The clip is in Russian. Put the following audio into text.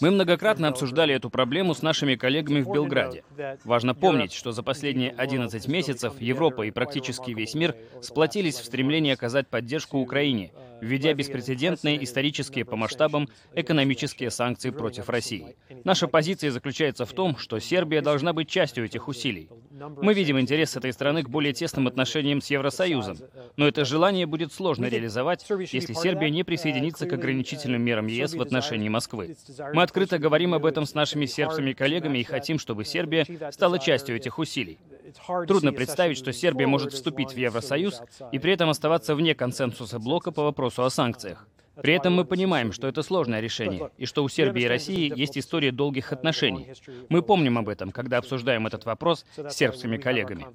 Мы многократно обсуждали эту проблему с нашими коллегами в Белграде. Важно помнить, что за последние 11 месяцев Европа и практически весь мир сплотились в стремлении оказать поддержку Украине, введя беспрецедентные исторические по масштабам экономические санкции против России. Наша позиция заключается в том, что Сербия должна быть частью этих усилий. Мы видим интерес этой страны к более тесным отношениям с Евросоюзом, но это желание будет сложно реализовать, если Сербия не присоединится к ограничительным мерам ЕС в отношении Москвы. Мы открыто говорим об этом с нашими сербскими коллегами и хотим, чтобы Сербия стала частью этих усилий. Трудно представить, что Сербия может вступить в Евросоюз и при этом оставаться вне консенсуса блока по вопросу о санкциях. При этом мы понимаем, что это сложное решение, и что у Сербии и России есть история долгих отношений. Мы помним об этом, когда обсуждаем этот вопрос с сербскими коллегами.